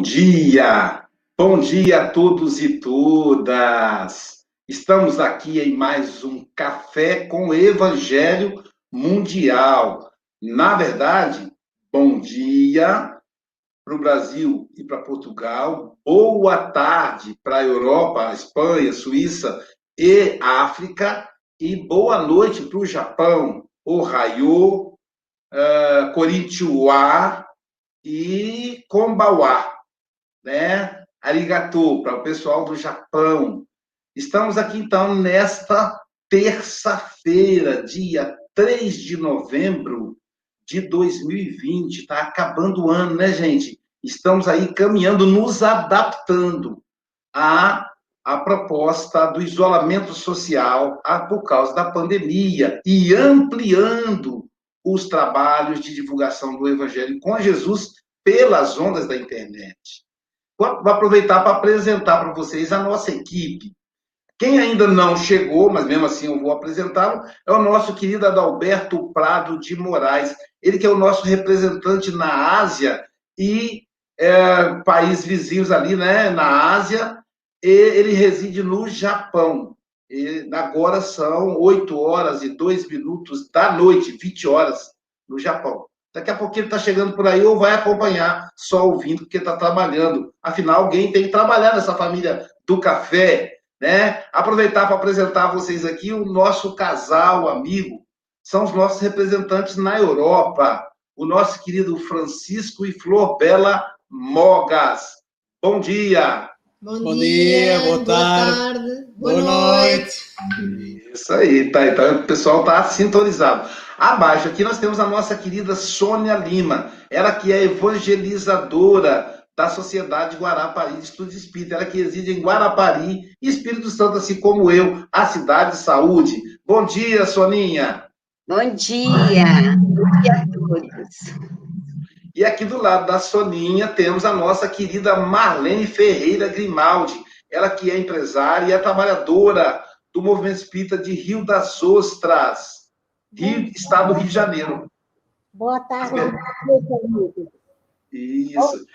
Bom dia! Bom dia a todos e todas! Estamos aqui em mais um Café com Evangelho Mundial. Na verdade, bom dia para o Brasil e para Portugal, boa tarde para a Europa, Espanha, Suíça e África, e boa noite para o Japão, Ohio, uh, e Kombawa, né? Arigato, para o pessoal do Japão. Estamos aqui, então, nesta terça-feira, dia 3 de novembro de 2020. Está acabando o ano, né, gente? Estamos aí caminhando, nos adaptando à, à proposta do isolamento social a, por causa da pandemia e ampliando os trabalhos de divulgação do Evangelho com Jesus pelas ondas da internet. Vou aproveitar para apresentar para vocês a nossa equipe. Quem ainda não chegou, mas mesmo assim eu vou apresentá-lo, é o nosso querido Adalberto Prado de Moraes. Ele que é o nosso representante na Ásia e é, países vizinhos ali, né, na Ásia, ele reside no Japão. E agora são 8 horas e 2 minutos da noite, 20 horas no Japão. Daqui a pouco ele está chegando por aí ou vai acompanhar só ouvindo, porque está trabalhando. Afinal, alguém tem que trabalhar nessa família do café, né? Aproveitar para apresentar a vocês aqui o nosso casal amigo. São os nossos representantes na Europa. O nosso querido Francisco e Flor Bela Mogas. Bom dia! Bom, Bom dia, dia, boa, tarde, boa, tarde, boa, boa noite. noite. Isso aí, tá. Então o pessoal tá sintonizado. Abaixo aqui nós temos a nossa querida Sônia Lima, ela que é evangelizadora da Sociedade Guarapari de Estudos Espírita, ela que reside em Guarapari, Espírito Santo, assim como eu, a cidade de saúde. Bom dia, Soninha. Bom dia. Bom dia a todos. E aqui do lado da Soninha temos a nossa querida Marlene Ferreira Grimaldi, ela que é empresária e é trabalhadora do Movimento Espírita de Rio das Ostras, Estado do Rio de Janeiro. Boa tarde, meus amigos. Isso.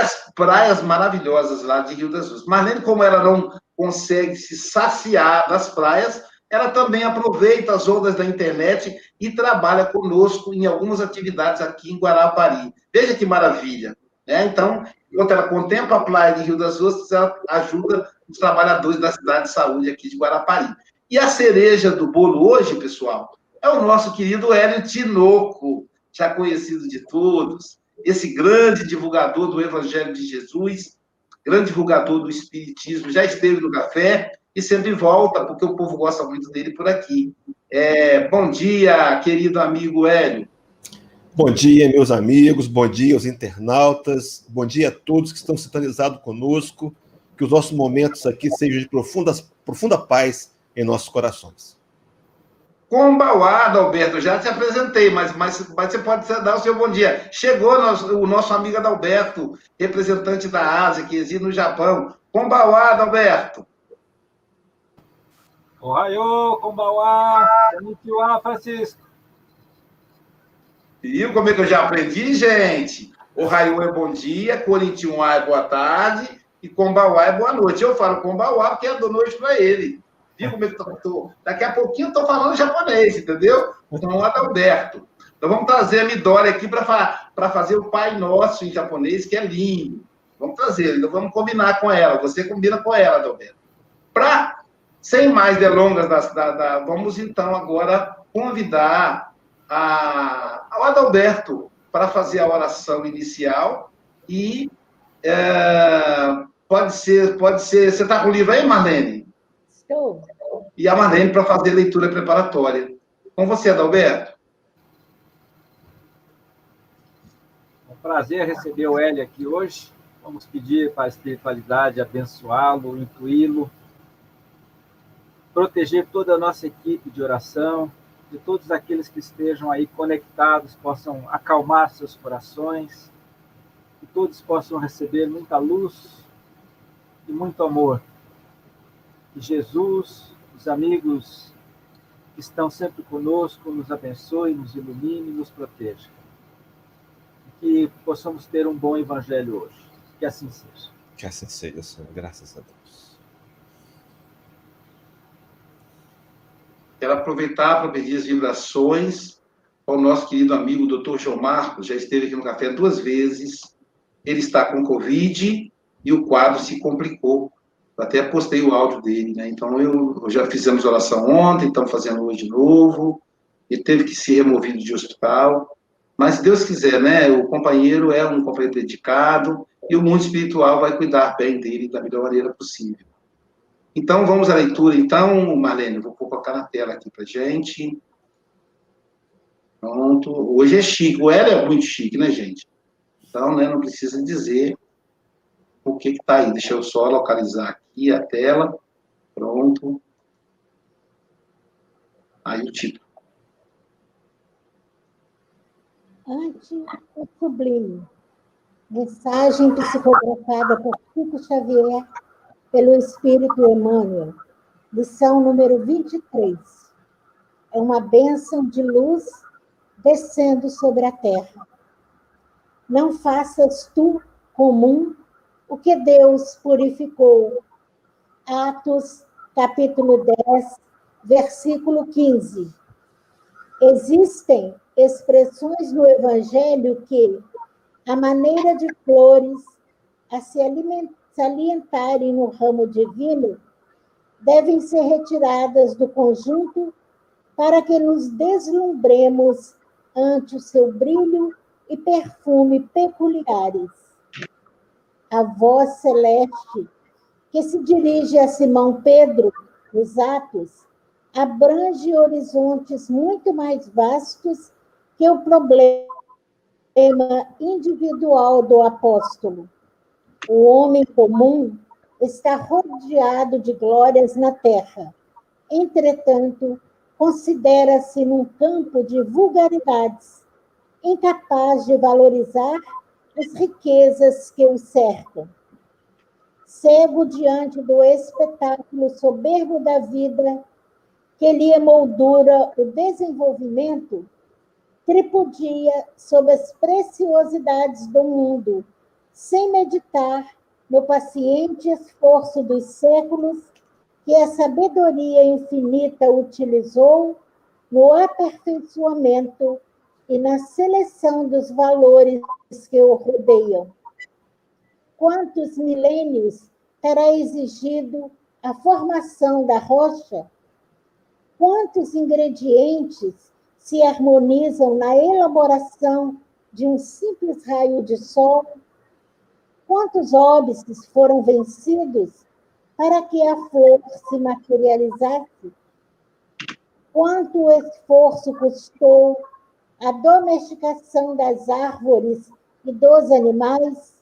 As praias maravilhosas lá de Rio das Ostras. Marlene, como ela não consegue se saciar das praias, ela também aproveita as ondas da internet e trabalha conosco em algumas atividades aqui em Guarapari. Veja que maravilha. Né? Então, enquanto ela contempla a praia de Rio das Ostras, ela ajuda os trabalhadores da cidade de saúde aqui de Guarapari. E a cereja do bolo hoje, pessoal, é o nosso querido Hélio Tinoco, já conhecido de todos, esse grande divulgador do Evangelho de Jesus, grande divulgador do Espiritismo, já esteve no café e sempre volta, porque o povo gosta muito dele por aqui. É, bom dia, querido amigo Hélio. Bom dia, meus amigos, bom dia aos internautas, bom dia a todos que estão sintonizados conosco, que os nossos momentos aqui sejam de profunda, profunda paz em nossos corações. Combauá, Adalberto, já te apresentei, mas, mas, mas você pode dar o seu bom dia. Chegou nosso, o nosso amigo Adalberto, representante da Ásia, que reside no Japão. Combauá, Adalberto. Ohio, Kombawa, Konnichiwa, Francisco. Viu como é que eu já aprendi, gente? Ohio é bom dia, Konnichiwa é boa tarde e Kombawa é boa noite. Eu falo Kombawa porque é boa noite para ele. Viu como eu tô? Daqui a pouquinho eu tô falando japonês, entendeu? Então, Adalberto. Então vamos trazer a Midori aqui para fazer o Pai Nosso em japonês, que é lindo. Vamos trazer, então vamos combinar com ela. Você combina com ela, Adalberto. Para sem mais delongas, da, da, da, vamos então agora convidar a, ao Adalberto para fazer a oração inicial e é, pode ser, pode ser. Você está com o livro aí, Marlene? Estou. E a Marlene para fazer leitura preparatória. Com você, Adalberto. É um prazer receber o Hélio aqui hoje. Vamos pedir para a espiritualidade abençoá-lo, incluí-lo proteger toda a nossa equipe de oração, de todos aqueles que estejam aí conectados possam acalmar seus corações, que todos possam receber muita luz e muito amor. Que Jesus, os amigos que estão sempre conosco, nos abençoe, nos ilumine, nos proteja. Que possamos ter um bom evangelho hoje. Que assim seja. Que assim seja, Senhor. Graças a Deus. Quero aproveitar para pedir as vibrações ao nosso querido amigo Dr. João Marcos, já esteve aqui no café duas vezes. Ele está com Covid e o quadro se complicou. Até postei o áudio dele, né? Então, eu, eu já fizemos oração ontem, estamos fazendo hoje de novo. Ele teve que ser removido de hospital. Mas, se Deus quiser, né? O companheiro é um companheiro dedicado e o mundo espiritual vai cuidar bem dele da melhor maneira possível. Então, vamos à leitura. Então, Marlene, vou colocar na tela aqui para gente. Pronto. Hoje é chique. O Hélio é muito chique, né, gente? Então, né, não precisa dizer o que está aí. Deixa eu só localizar aqui a tela. Pronto. Aí o título. Ante o sublime. Mensagem psicografada por Chico Xavier pelo Espírito Emmanuel. Lição número 23. É uma bênção de luz descendo sobre a terra. Não faças tu comum o que Deus purificou. Atos, capítulo 10, versículo 15. Existem expressões no Evangelho que, a maneira de flores a se alimentarem no ramo divino, devem ser retiradas do conjunto para que nos deslumbremos ante o seu brilho e perfume peculiares. A voz celeste, que se dirige a Simão Pedro nos Atos, abrange horizontes muito mais vastos que o problema individual do apóstolo. O homem comum está rodeado de glórias na terra. Entretanto, considera-se num campo de vulgaridades, incapaz de valorizar as riquezas que o cercam. Cego diante do espetáculo soberbo da vida, que lhe emoldura o desenvolvimento, tripudia sobre as preciosidades do mundo, sem meditar no paciente esforço dos séculos que a sabedoria infinita utilizou no aperfeiçoamento e na seleção dos valores que o rodeiam. Quantos milênios terá exigido a formação da rocha? Quantos ingredientes se harmonizam na elaboração de um simples raio de sol? Quantos óbices foram vencidos para que a flor se materializasse? Quanto esforço custou a domesticação das árvores e dos animais?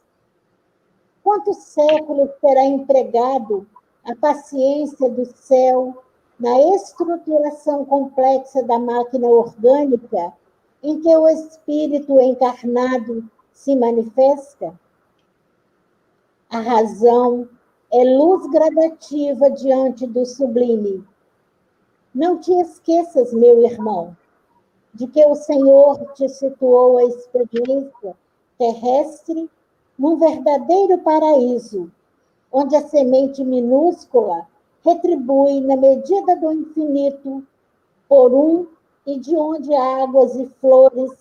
Quantos séculos terá empregado a paciência do céu na estruturação complexa da máquina orgânica em que o espírito encarnado se manifesta? A razão é luz gradativa diante do sublime. Não te esqueças, meu irmão, de que o Senhor te situou a experiência terrestre num verdadeiro paraíso, onde a semente minúscula retribui na medida do infinito por um e de onde águas e flores,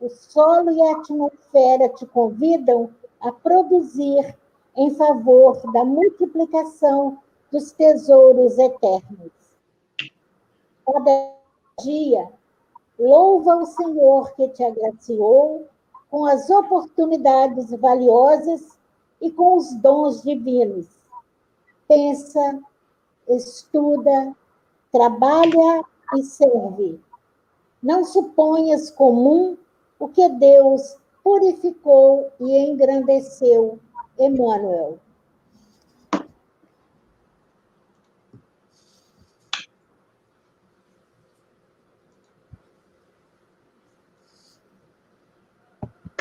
o solo e a atmosfera te convidam a produzir em favor da multiplicação dos tesouros eternos. Cada dia, louva o Senhor que te agraciou com as oportunidades valiosas e com os dons divinos. Pensa, estuda, trabalha e serve. Não suponhas comum o que Deus purificou e engrandeceu Emmanuel.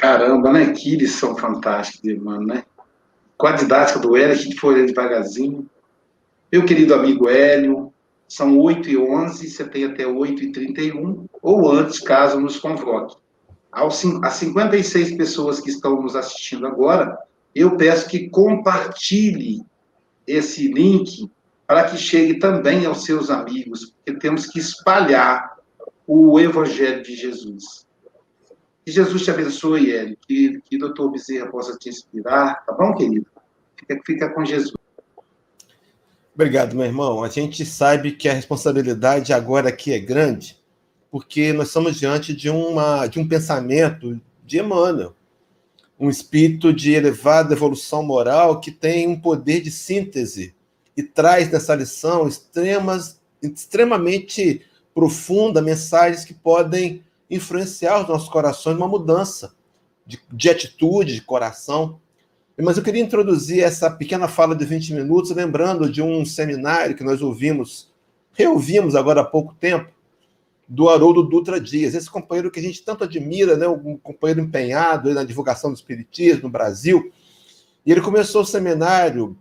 Caramba, né? Que lição fantástica, mano, né? Com a didática do Hélio, a gente foi devagarzinho. Meu querido amigo Hélio, são 8 e 11 você tem até 8 e 31 ou antes, caso nos convoque. As 56 pessoas que estão nos assistindo agora, eu peço que compartilhe esse link para que chegue também aos seus amigos, porque temos que espalhar o Evangelho de Jesus. Que Jesus te abençoe, Hélio, que, que o doutor Bezerra possa te inspirar, tá bom, querido? Fica, fica com Jesus. Obrigado, meu irmão. A gente sabe que a responsabilidade agora aqui é grande, porque nós estamos diante de, uma, de um pensamento de Emmanuel, um espírito de elevada evolução moral que tem um poder de síntese e traz nessa lição extremas, extremamente profunda mensagens que podem influenciar os nossos corações numa mudança de, de atitude, de coração. Mas eu queria introduzir essa pequena fala de 20 minutos, lembrando de um seminário que nós ouvimos, reouvimos agora há pouco tempo, do Haroldo Dutra Dias, esse companheiro que a gente tanto admira, né, um companheiro empenhado na divulgação do espiritismo no Brasil. E ele começou o seminário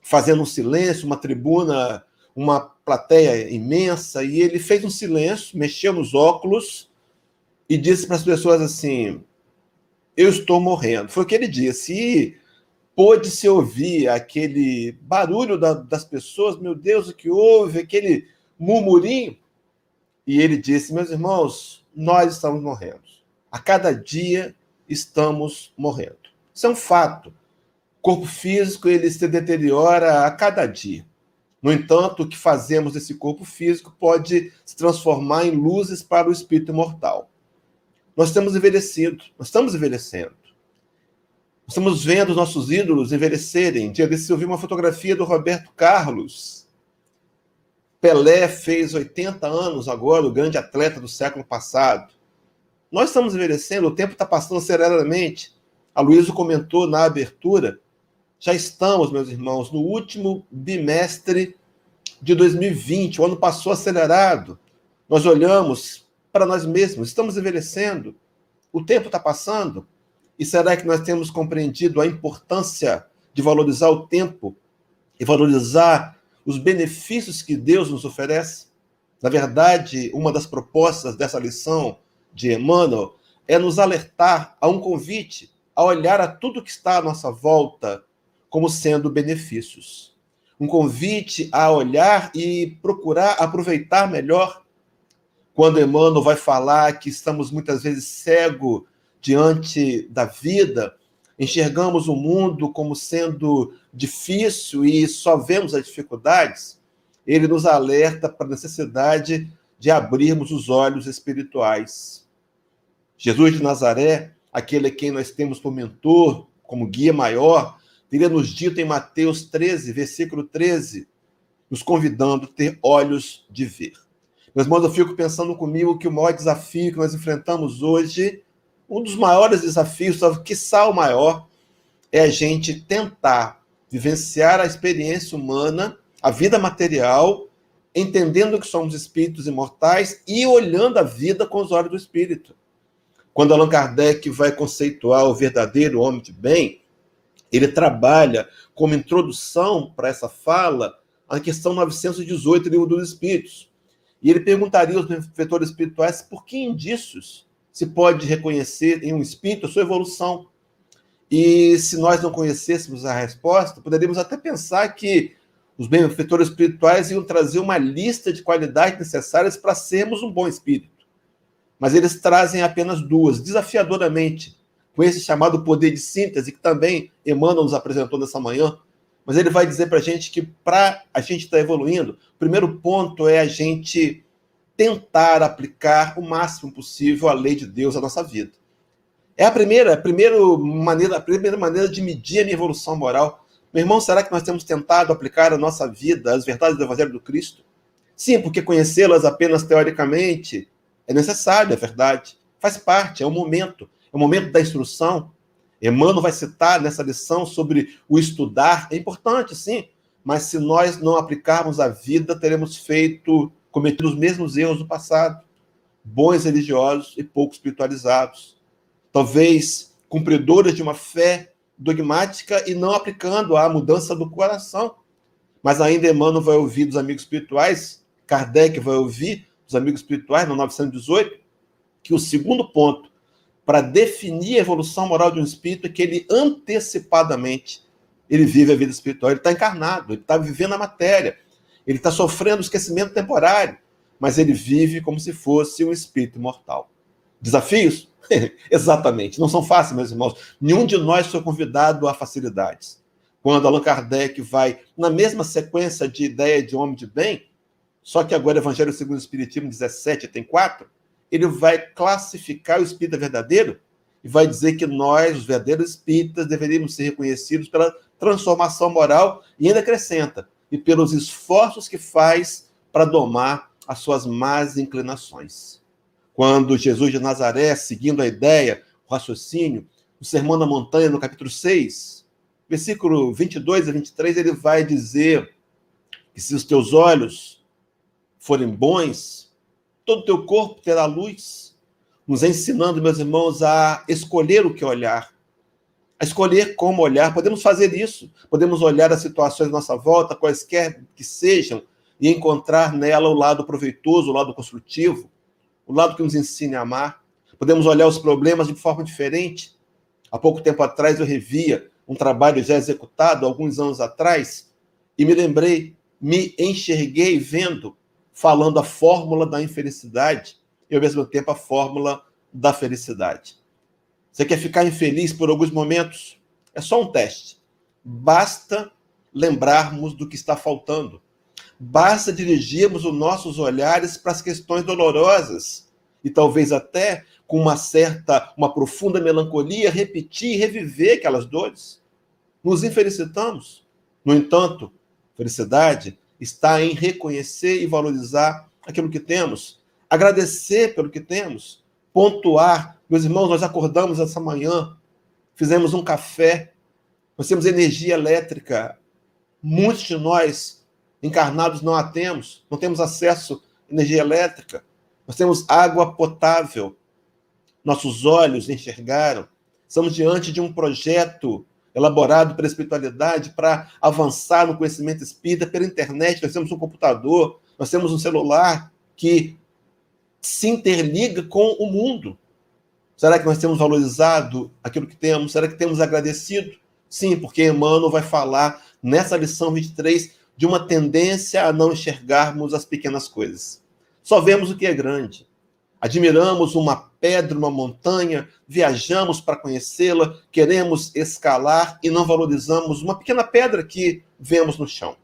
fazendo um silêncio, uma tribuna, uma plateia imensa, e ele fez um silêncio, mexeu nos óculos e disse para as pessoas assim: Eu estou morrendo. Foi o que ele disse. E pôde-se ouvir aquele barulho da, das pessoas, meu Deus, o que houve, aquele murmurinho. E ele disse: Meus irmãos, nós estamos morrendo. A cada dia estamos morrendo. Isso é um fato. O corpo físico ele se deteriora a cada dia. No entanto, o que fazemos desse corpo físico pode se transformar em luzes para o espírito imortal. Nós temos envelhecido, nós estamos envelhecendo. Estamos vendo os nossos ídolos envelhecerem. Dia desse eu vi uma fotografia do Roberto Carlos, Pelé fez 80 anos agora, o grande atleta do século passado. Nós estamos envelhecendo, o tempo está passando aceleradamente. A Luísa comentou na abertura. Já estamos, meus irmãos, no último bimestre de 2020. O ano passou acelerado. Nós olhamos para nós mesmos, estamos envelhecendo. O tempo está passando. E será que nós temos compreendido a importância de valorizar o tempo e valorizar os benefícios que Deus nos oferece. Na verdade, uma das propostas dessa lição de Emmanuel é nos alertar a um convite a olhar a tudo que está à nossa volta como sendo benefícios. Um convite a olhar e procurar aproveitar melhor. Quando Emmanuel vai falar que estamos muitas vezes cegos diante da vida, enxergamos o mundo como sendo difícil e só vemos as dificuldades, ele nos alerta para a necessidade de abrirmos os olhos espirituais. Jesus de Nazaré, aquele a quem nós temos por mentor, como guia maior, teria nos dito em Mateus 13, versículo 13, nos convidando a ter olhos de ver. Meus irmãos, eu fico pensando comigo que o maior desafio que nós enfrentamos hoje um dos maiores desafios, quiçá o maior, é a gente tentar vivenciar a experiência humana, a vida material, entendendo que somos espíritos imortais e olhando a vida com os olhos do espírito. Quando Allan Kardec vai conceituar o verdadeiro homem de bem, ele trabalha como introdução para essa fala a questão 918 do Livro dos Espíritos. E ele perguntaria aos benfeitores espirituais por que indícios se pode reconhecer em um espírito a sua evolução. E se nós não conhecêssemos a resposta, poderíamos até pensar que os benfeitores espirituais iam trazer uma lista de qualidades necessárias para sermos um bom espírito. Mas eles trazem apenas duas, desafiadoramente, com esse chamado poder de síntese, que também Emmanuel nos apresentou nessa manhã. Mas ele vai dizer para a gente que, para a gente estar tá evoluindo, o primeiro ponto é a gente tentar aplicar o máximo possível a lei de Deus à nossa vida. É a primeira, a primeira maneira, a primeira maneira de medir a minha evolução moral. Meu irmão, será que nós temos tentado aplicar a nossa vida as verdades do Evangelho do Cristo? Sim, porque conhecê-las apenas teoricamente é necessário, é verdade. Faz parte, é o momento, é o momento da instrução. Emmanuel vai citar nessa lição sobre o estudar, é importante, sim, mas se nós não aplicarmos a vida, teremos feito cometido os mesmos erros do passado, bons religiosos e pouco espiritualizados. Talvez cumpridores de uma fé dogmática e não aplicando a mudança do coração. Mas ainda Emmanuel vai ouvir dos amigos espirituais, Kardec vai ouvir dos amigos espirituais, no 918, que o segundo ponto para definir a evolução moral de um espírito é que ele antecipadamente ele vive a vida espiritual, ele está encarnado, ele está vivendo a matéria, ele está sofrendo esquecimento temporário, mas ele vive como se fosse um espírito imortal. Desafios? Exatamente, não são fáceis, meus irmãos. Nenhum de nós foi convidado a facilidades. Quando Allan Kardec vai na mesma sequência de ideia de homem de bem, só que agora Evangelho segundo o Espiritismo 17 tem quatro, ele vai classificar o espírito verdadeiro e vai dizer que nós, os verdadeiros espíritas, deveríamos ser reconhecidos pela transformação moral e ainda acrescenta, e pelos esforços que faz para domar as suas más inclinações. Quando Jesus de Nazaré, seguindo a ideia, o raciocínio, o Sermão da Montanha, no capítulo 6, versículo 22 a 23, ele vai dizer que se os teus olhos forem bons, todo o teu corpo terá luz, nos ensinando, meus irmãos, a escolher o que olhar, a escolher como olhar. Podemos fazer isso, podemos olhar as situações à nossa volta, quaisquer que sejam, e encontrar nela o lado proveitoso, o lado construtivo, o lado que nos ensine a amar. Podemos olhar os problemas de forma diferente. Há pouco tempo atrás eu revia um trabalho já executado, alguns anos atrás, e me lembrei, me enxerguei vendo falando a fórmula da infelicidade e, ao mesmo tempo, a fórmula da felicidade. Você quer ficar infeliz por alguns momentos? É só um teste. Basta lembrarmos do que está faltando. Basta dirigirmos os nossos olhares para as questões dolorosas e talvez até com uma certa, uma profunda melancolia, repetir e reviver aquelas dores. Nos infelicitamos. No entanto, felicidade está em reconhecer e valorizar aquilo que temos, agradecer pelo que temos, pontuar. Meus irmãos, nós acordamos essa manhã, fizemos um café, nós temos energia elétrica. Muitos de nós, encarnados, não a temos, não temos acesso à energia elétrica. Nós temos água potável. Nossos olhos enxergaram. Estamos diante de um projeto elaborado pela espiritualidade para avançar no conhecimento espírita pela internet. Nós temos um computador, nós temos um celular que se interliga com o mundo. Será que nós temos valorizado aquilo que temos? Será que temos agradecido? Sim, porque Emmanuel vai falar nessa lição 23 de uma tendência a não enxergarmos as pequenas coisas. Só vemos o que é grande. Admiramos uma pedra, uma montanha, viajamos para conhecê-la, queremos escalar e não valorizamos uma pequena pedra que vemos no chão,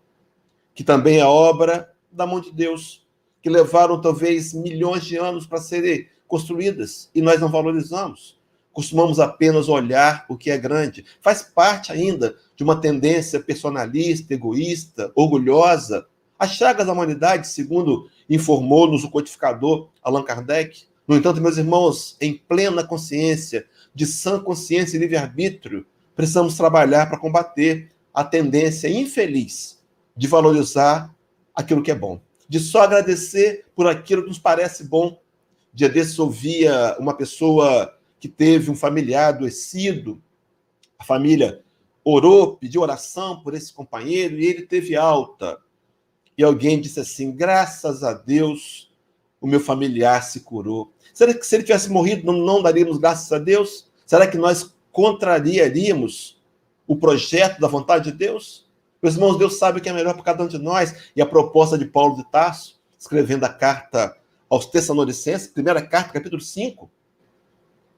que também é obra da mão de Deus, que levaram talvez milhões de anos para serem construídas e nós não valorizamos. Costumamos apenas olhar o que é grande. Faz parte ainda de uma tendência personalista, egoísta, orgulhosa. As chagas da humanidade, segundo informou-nos o codificador Allan Kardec, no entanto, meus irmãos, em plena consciência, de sã consciência e livre-arbítrio, precisamos trabalhar para combater a tendência infeliz de valorizar aquilo que é bom, de só agradecer por aquilo que nos parece bom. Dia desses ouvia uma pessoa que teve um familiar adoecido, a família orou, pediu oração por esse companheiro e ele teve alta. E alguém disse assim: graças a Deus, o meu familiar se curou. Será que se ele tivesse morrido, não, não daríamos graças a Deus? Será que nós contrariaríamos o projeto da vontade de Deus? Meus irmãos, Deus sabe o que é melhor para cada um de nós. E a proposta de Paulo de Tarso, escrevendo a carta aos Tessalonicenses, primeira carta, capítulo 5,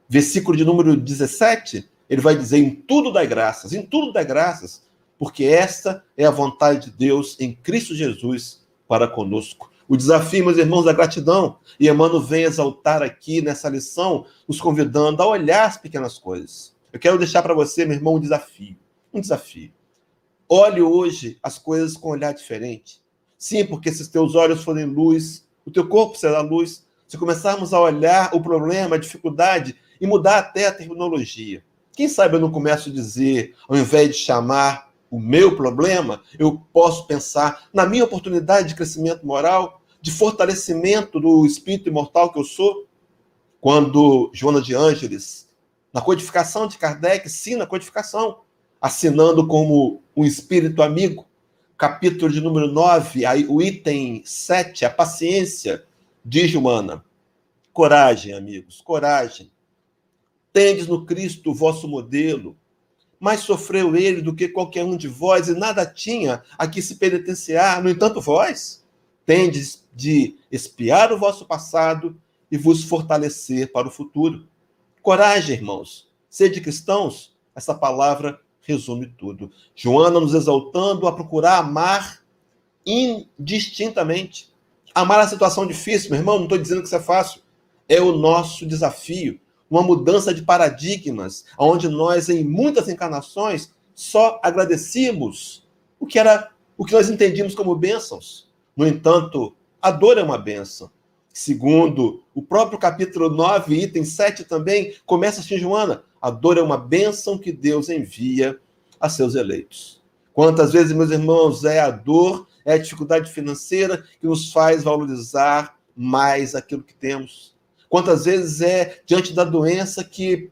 versículo de número 17, ele vai dizer: em tudo dá graças, em tudo dá graças, porque esta é a vontade de Deus em Cristo Jesus para conosco o desafio, meus irmãos, da gratidão. E Emmanuel vem exaltar aqui nessa lição, nos convidando a olhar as pequenas coisas. Eu quero deixar para você, meu irmão, um desafio. Um desafio. Olhe hoje as coisas com um olhar diferente. Sim, porque se teus olhos forem luz, o teu corpo será luz. Se começarmos a olhar o problema, a dificuldade e mudar até a terminologia. Quem sabe eu não começo a dizer, ao invés de chamar o meu problema, eu posso pensar na minha oportunidade de crescimento moral, de fortalecimento do espírito imortal que eu sou, quando Joana de Ângeles, na codificação de Kardec, sim, na codificação, assinando como um espírito amigo, capítulo de número 9, aí, o item 7, a paciência, diz Joana. Coragem, amigos, coragem. Tendes no Cristo o vosso modelo. Mais sofreu ele do que qualquer um de vós, e nada tinha a que se penitenciar. No entanto, vós tendes de espiar o vosso passado e vos fortalecer para o futuro. Coragem, irmãos. Sede cristãos. Essa palavra resume tudo. Joana nos exaltando a procurar amar indistintamente. Amar a situação difícil, meu irmão, não estou dizendo que isso é fácil. É o nosso desafio. Uma mudança de paradigmas, onde nós, em muitas encarnações, só agradecemos o que era o que nós entendíamos como bênçãos. No entanto, a dor é uma bênção. Segundo o próprio capítulo 9, item 7 também, começa assim, Joana, a dor é uma bênção que Deus envia a seus eleitos. Quantas vezes, meus irmãos, é a dor, é a dificuldade financeira que nos faz valorizar mais aquilo que temos? Quantas vezes é diante da doença que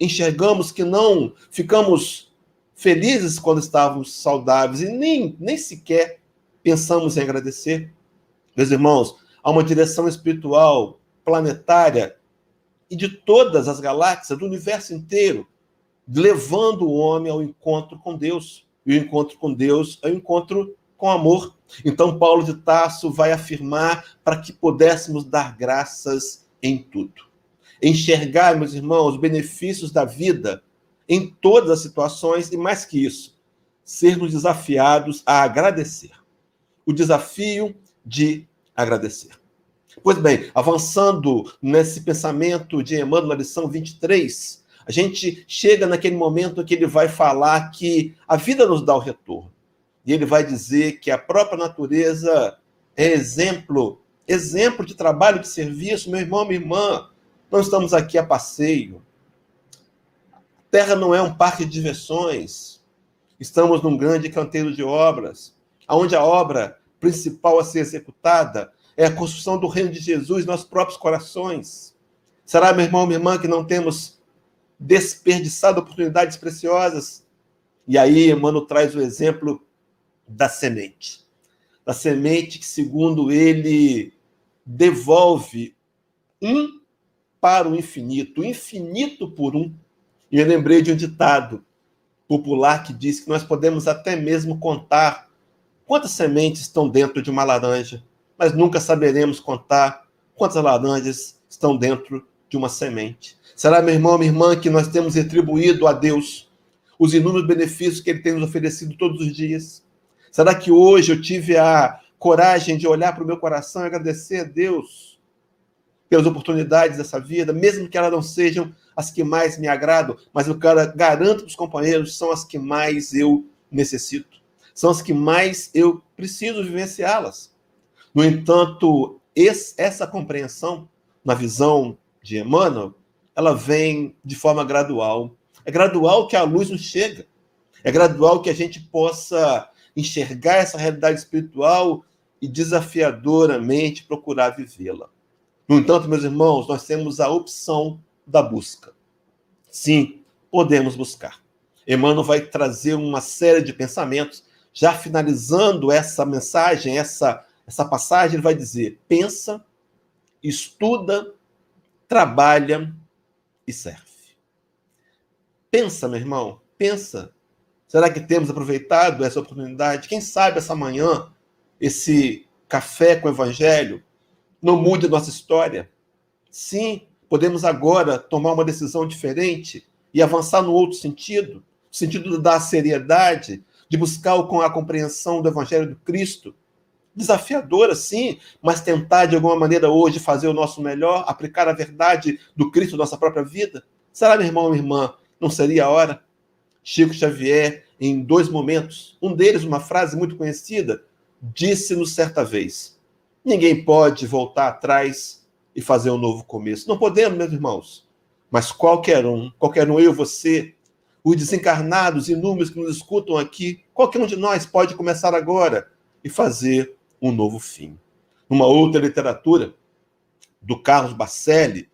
enxergamos que não ficamos felizes quando estávamos saudáveis e nem, nem sequer pensamos em agradecer? Meus irmãos, há uma direção espiritual planetária e de todas as galáxias, do universo inteiro, levando o homem ao encontro com Deus. E o encontro com Deus é o encontro com amor. Então, Paulo de Tarso vai afirmar para que pudéssemos dar graças em tudo. Enxergar, meus irmãos, os benefícios da vida em todas as situações e, mais que isso, sermos desafiados a agradecer. O desafio de agradecer. Pois bem, avançando nesse pensamento de Emmanuel na lição 23, a gente chega naquele momento que ele vai falar que a vida nos dá o retorno. E ele vai dizer que a própria natureza é exemplo, exemplo de trabalho, de serviço. Meu irmão, minha irmã, nós estamos aqui a passeio. A terra não é um parque de diversões. Estamos num grande canteiro de obras, onde a obra principal a ser executada é a construção do reino de Jesus nos nossos próprios corações. Será, meu irmão, minha irmã, que não temos desperdiçado oportunidades preciosas? E aí, Emmanuel traz o exemplo da semente. Da semente que, segundo ele, devolve um para o infinito, infinito por um. E eu lembrei de um ditado popular que diz que nós podemos até mesmo contar quantas sementes estão dentro de uma laranja, mas nunca saberemos contar quantas laranjas estão dentro de uma semente. Será, meu irmão, minha irmã, que nós temos retribuído a Deus os inúmeros benefícios que Ele tem nos oferecido todos os dias? Será que hoje eu tive a coragem de olhar para o meu coração e agradecer a Deus pelas oportunidades dessa vida, mesmo que elas não sejam as que mais me agradam, mas eu garanto para os companheiros, são as que mais eu necessito, são as que mais eu preciso vivenciá-las. No entanto, esse, essa compreensão, na visão de Emmanuel, ela vem de forma gradual. É gradual que a luz nos chega. É gradual que a gente possa enxergar essa realidade espiritual e desafiadoramente procurar vivê-la. No entanto, meus irmãos, nós temos a opção da busca. Sim, podemos buscar. Emmanuel vai trazer uma série de pensamentos, já finalizando essa mensagem, essa, essa passagem, ele vai dizer: pensa, estuda, trabalha e serve. Pensa, meu irmão, pensa Será que temos aproveitado essa oportunidade? Quem sabe essa manhã, esse café com o Evangelho, não mude a nossa história? Sim, podemos agora tomar uma decisão diferente e avançar no outro sentido no sentido da seriedade, de buscar com a compreensão do Evangelho do Cristo. Desafiadora, sim, mas tentar de alguma maneira hoje fazer o nosso melhor, aplicar a verdade do Cristo na nossa própria vida. Será, meu irmão, minha irmã, não seria a hora? Chico Xavier, em dois momentos. Um deles, uma frase muito conhecida, disse-nos certa vez: Ninguém pode voltar atrás e fazer um novo começo. Não podemos, meus irmãos. Mas qualquer um, qualquer um, eu, você, os desencarnados inúmeros que nos escutam aqui, qualquer um de nós pode começar agora e fazer um novo fim. Numa outra literatura, do Carlos Bacelli,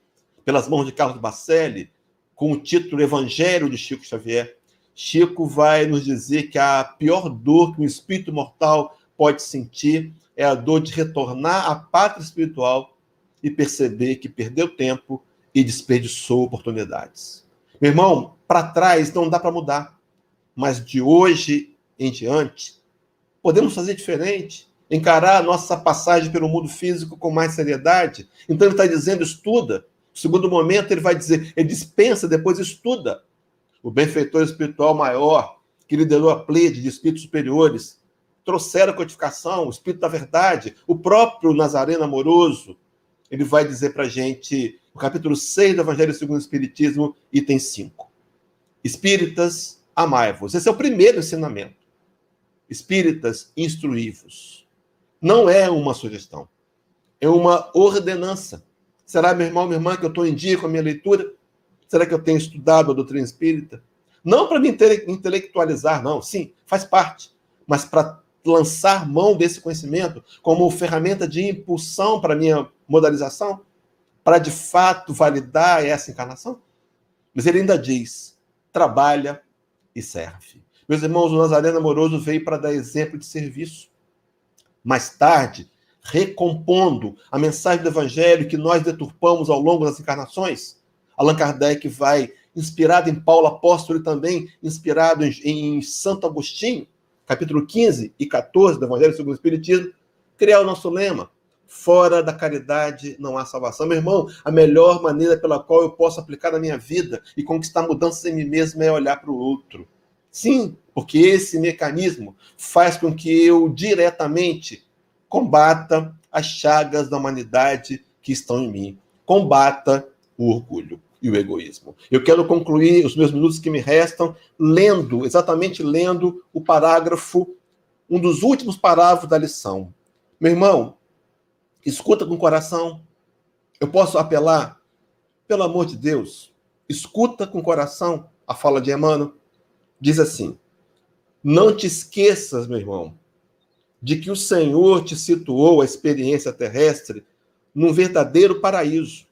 pelas mãos de Carlos Bacelli, com o título Evangelho de Chico Xavier, Chico vai nos dizer que a pior dor que um espírito mortal pode sentir é a dor de retornar à pátria espiritual e perceber que perdeu tempo e desperdiçou oportunidades. Meu irmão, para trás não dá para mudar, mas de hoje em diante, podemos fazer diferente, encarar a nossa passagem pelo mundo físico com mais seriedade. Então ele está dizendo, estuda. No segundo momento, ele vai dizer, ele dispensa, depois estuda. O benfeitor espiritual maior, que liderou a plede de espíritos superiores, trouxeram a codificação, o espírito da verdade, o próprio Nazareno amoroso, ele vai dizer para a gente, no capítulo 6 do Evangelho segundo o Espiritismo, item 5. Espíritas, amai-vos. Esse é o primeiro ensinamento. Espíritas, instruí-vos. Não é uma sugestão, é uma ordenança. Será, meu irmão, minha irmã, que eu estou em dia com a minha leitura? Será que eu tenho estudado a doutrina espírita? Não para me intelectualizar, não. Sim, faz parte. Mas para lançar mão desse conhecimento como ferramenta de impulsão para minha modalização? Para de fato validar essa encarnação? Mas ele ainda diz: trabalha e serve. Meus irmãos, o Nazareno amoroso veio para dar exemplo de serviço. Mais tarde, recompondo a mensagem do Evangelho que nós deturpamos ao longo das encarnações, Allan Kardec vai, inspirado em Paulo Apóstolo e também inspirado em, em Santo Agostinho, capítulo 15 e 14 do Evangelho segundo o Espiritismo, criar o nosso lema: fora da caridade não há salvação. Meu irmão, a melhor maneira pela qual eu posso aplicar na minha vida e conquistar mudanças em mim mesmo é olhar para o outro. Sim, porque esse mecanismo faz com que eu diretamente combata as chagas da humanidade que estão em mim, combata o orgulho e o egoísmo. Eu quero concluir os meus minutos que me restam lendo, exatamente lendo o parágrafo, um dos últimos parágrafos da lição. Meu irmão, escuta com o coração. Eu posso apelar, pelo amor de Deus, escuta com o coração a fala de Emmanuel. Diz assim: Não te esqueças, meu irmão, de que o Senhor te situou a experiência terrestre num verdadeiro paraíso,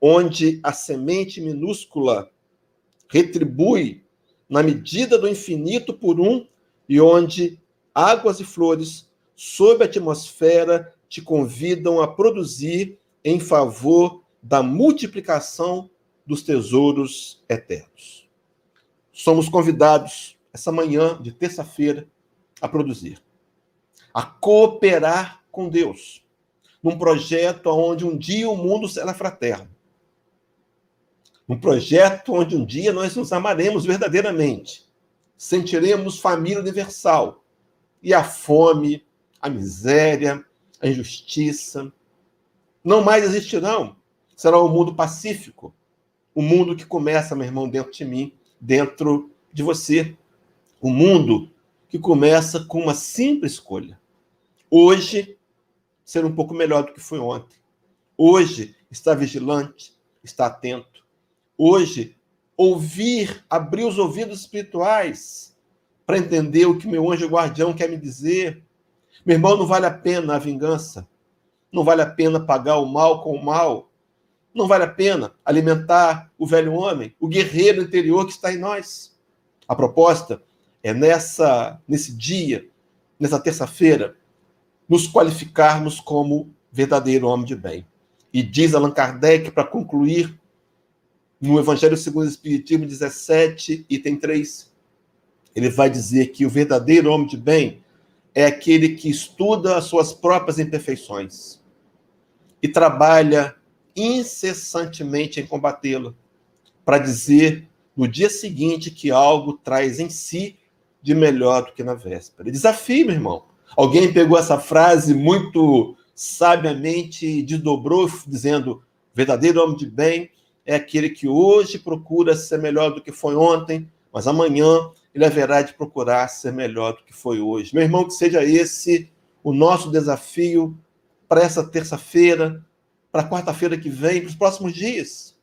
onde a semente minúscula retribui na medida do infinito por um e onde águas e flores sob a atmosfera te convidam a produzir em favor da multiplicação dos tesouros eternos somos convidados essa manhã de terça-feira a produzir, a cooperar com Deus, num projeto onde um dia o mundo será fraterno. Um projeto onde um dia nós nos amaremos verdadeiramente, sentiremos família universal e a fome, a miséria, a injustiça não mais existirão. Será um mundo pacífico, o um mundo que começa, meu irmão, dentro de mim dentro de você. O mundo que começa com uma simples escolha. Hoje, ser um pouco melhor do que foi ontem. Hoje, estar vigilante, estar atento. Hoje, ouvir, abrir os ouvidos espirituais para entender o que meu anjo guardião quer me dizer. Meu irmão, não vale a pena a vingança. Não vale a pena pagar o mal com o mal. Não vale a pena alimentar o velho homem, o guerreiro interior que está em nós. A proposta é nessa nesse dia, nessa terça-feira, nos qualificarmos como verdadeiro homem de bem. E diz Allan Kardec, para concluir, no Evangelho segundo o Espiritismo 17, item 3, ele vai dizer que o verdadeiro homem de bem é aquele que estuda as suas próprias imperfeições e trabalha incessantemente em combatê-lo, para dizer no dia seguinte que algo traz em si de melhor do que na véspera. Desafio, meu irmão. Alguém pegou essa frase muito sabiamente e desdobrou, dizendo: verdadeiro homem de bem é aquele que hoje procura ser melhor do que foi ontem, mas amanhã ele haverá de procurar ser melhor do que foi hoje. Meu irmão, que seja esse o nosso desafio para essa terça-feira, para quarta-feira que vem, para os próximos dias.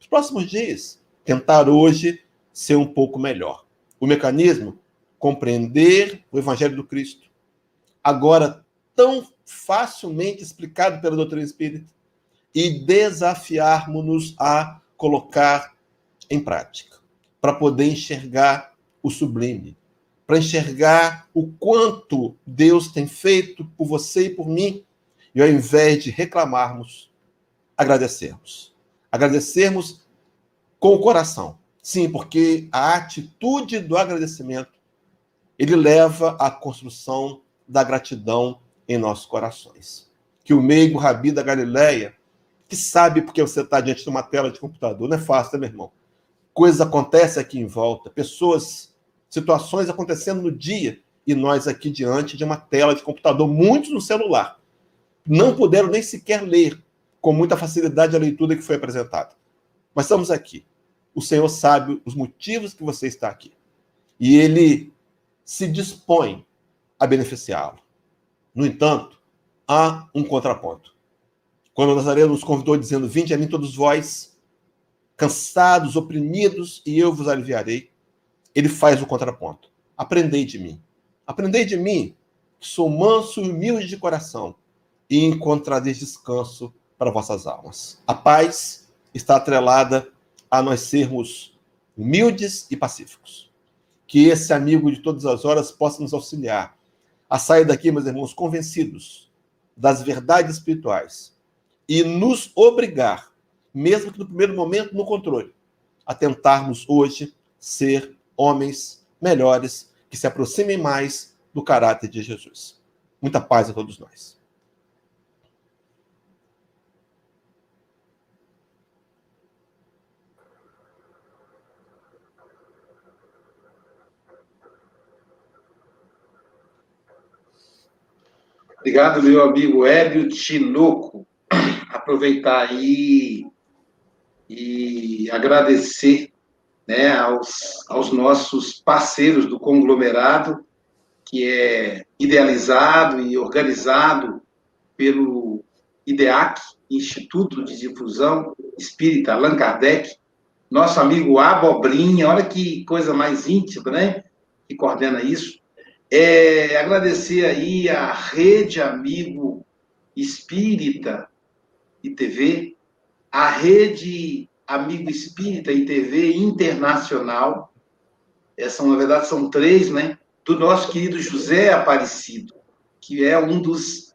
Os próximos dias. Tentar hoje ser um pouco melhor. O mecanismo? Compreender o Evangelho do Cristo. Agora, tão facilmente explicado pela doutrina espírita. E desafiarmos-nos a colocar em prática. Para poder enxergar o sublime. Para enxergar o quanto Deus tem feito por você e por mim e ao invés de reclamarmos, agradecermos. Agradecermos com o coração. Sim, porque a atitude do agradecimento ele leva à construção da gratidão em nossos corações. Que o meigo Rabi da Galileia, que sabe porque você está diante de uma tela de computador, não é fácil, né, meu irmão? Coisas acontecem aqui em volta, pessoas, situações acontecendo no dia, e nós aqui diante de uma tela de computador, muitos no celular. Não puderam nem sequer ler com muita facilidade a leitura que foi apresentada. Mas estamos aqui. O Senhor sabe os motivos que você está aqui. E ele se dispõe a beneficiá-lo. No entanto, há um contraponto. Quando Nazareno nos convidou dizendo: Vinde a mim todos vós, cansados, oprimidos, e eu vos aliviarei, ele faz o contraponto. Aprendei de mim. Aprendei de mim, que sou manso e humilde de coração, e encontrareis descanso para vossas almas. A paz está atrelada a nós sermos humildes e pacíficos que esse amigo de todas as horas possa nos auxiliar a sair daqui, meus irmãos, convencidos das verdades espirituais e nos obrigar, mesmo que no primeiro momento no controle, a tentarmos hoje ser homens melhores que se aproximem mais do caráter de Jesus. Muita paz a todos nós. Obrigado, meu amigo Hélio Tinoco. Aproveitar aí e agradecer né, aos, aos nossos parceiros do conglomerado, que é idealizado e organizado pelo IDEAC, Instituto de Difusão Espírita Allan Kardec, nosso amigo Abobrinha, olha que coisa mais íntima, né? Que coordena isso. É, agradecer aí a Rede Amigo Espírita e TV, a Rede Amigo Espírita e TV Internacional, Essas, na verdade, são três, né? Do nosso querido José Aparecido, que é um dos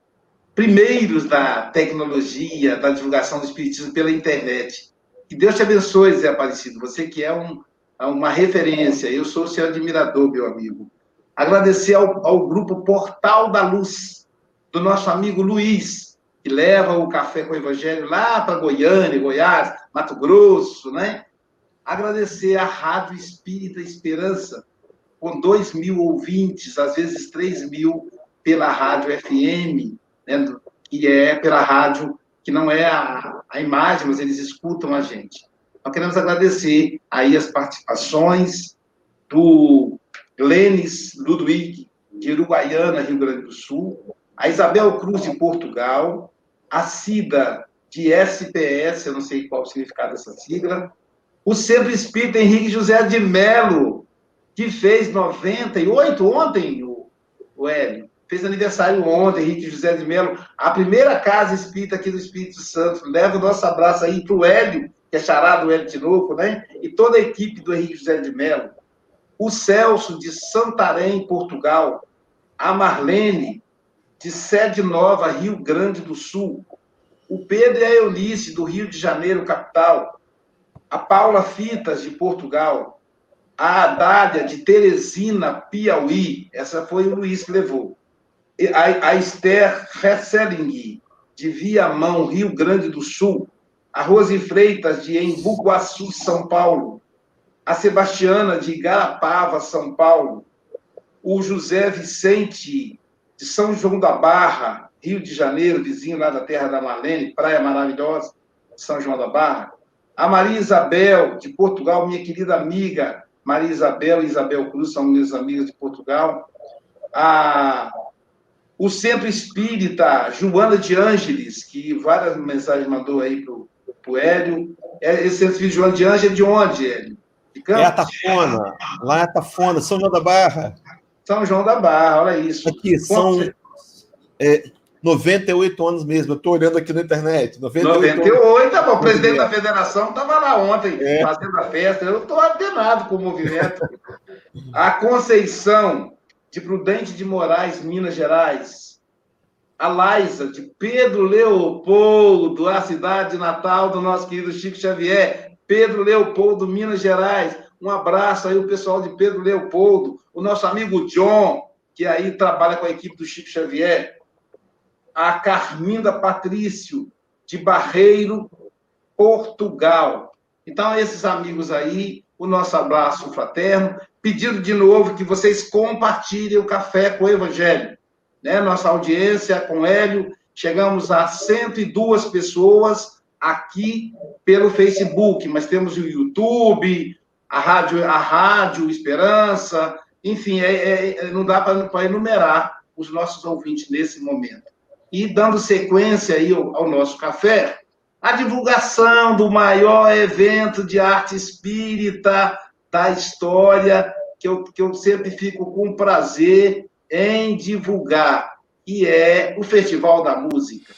primeiros da tecnologia, da divulgação do Espiritismo pela internet. Que Deus te abençoe, Zé Aparecido, você que é um, uma referência. Eu sou seu admirador, meu amigo. Agradecer ao, ao grupo Portal da Luz, do nosso amigo Luiz, que leva o Café com o Evangelho lá para Goiânia, Goiás, Mato Grosso, né? Agradecer à Rádio Espírita Esperança, com 2 mil ouvintes, às vezes 3 mil pela Rádio FM, né? que é pela rádio, que não é a, a imagem, mas eles escutam a gente. Nós queremos agradecer aí as participações do Glenis Ludwig, de Uruguaiana, Rio Grande do Sul, a Isabel Cruz, de Portugal, a Cida, de SPS, eu não sei qual o significado dessa sigla, o Centro Espírita Henrique José de Melo, que fez 98 ontem, o, o Hélio, fez aniversário ontem, Henrique José de Melo, a primeira casa espírita aqui do Espírito Santo. Leva o nosso abraço aí para o Hélio, que é charado Hélio Tinoco, né? E toda a equipe do Henrique José de Melo o Celso de Santarém, Portugal, a Marlene de Sede Nova, Rio Grande do Sul, o Pedro e a Eunice do Rio de Janeiro, capital, a Paula Fitas de Portugal, a Adália de Teresina, Piauí, essa foi o Luiz que levou, a, a Esther Hesseling de Viamão, Rio Grande do Sul, a Rose Freitas de Embu-Guaçu, São Paulo, a Sebastiana de Igarapava, São Paulo, o José Vicente de São João da Barra, Rio de Janeiro, vizinho lá da terra da Marlene, praia maravilhosa, São João da Barra, a Maria Isabel de Portugal, minha querida amiga Maria Isabel e Isabel Cruz, são minhas amigas de Portugal, a o Centro Espírita Joana de Ângeles, que várias mensagens mandou aí para o Hélio. É, esse Centro Espírita Joana de Ângeles é de onde, Hélio? É a Tafona, lá é Tafona, São João da Barra. São João da Barra, olha isso. Aqui, são é, 98 anos mesmo, eu estou olhando aqui na internet. 98, 98 tá bom, o presidente da federação estava lá ontem, é. fazendo a festa, eu estou atenado com o movimento. a Conceição de Prudente de Moraes, Minas Gerais. a Laisa, de Pedro Leopoldo, a cidade natal do nosso querido Chico Xavier, Pedro Leopoldo, Minas Gerais. Um abraço aí, o pessoal de Pedro Leopoldo, o nosso amigo John, que aí trabalha com a equipe do Chico Xavier, a Carminda Patrício, de Barreiro, Portugal. Então, esses amigos aí, o nosso abraço fraterno, pedindo de novo que vocês compartilhem o café com o Evangelho né? Nossa audiência com Hélio, chegamos a 102 pessoas aqui pelo Facebook, mas temos o YouTube, a Rádio, a rádio Esperança, enfim, é, é, é não dá para enumerar os nossos ouvintes nesse momento. E dando sequência aí ao, ao nosso café, a divulgação do maior evento de arte espírita da história, que eu, que eu sempre fico com prazer em divulgar, que é o Festival da Música.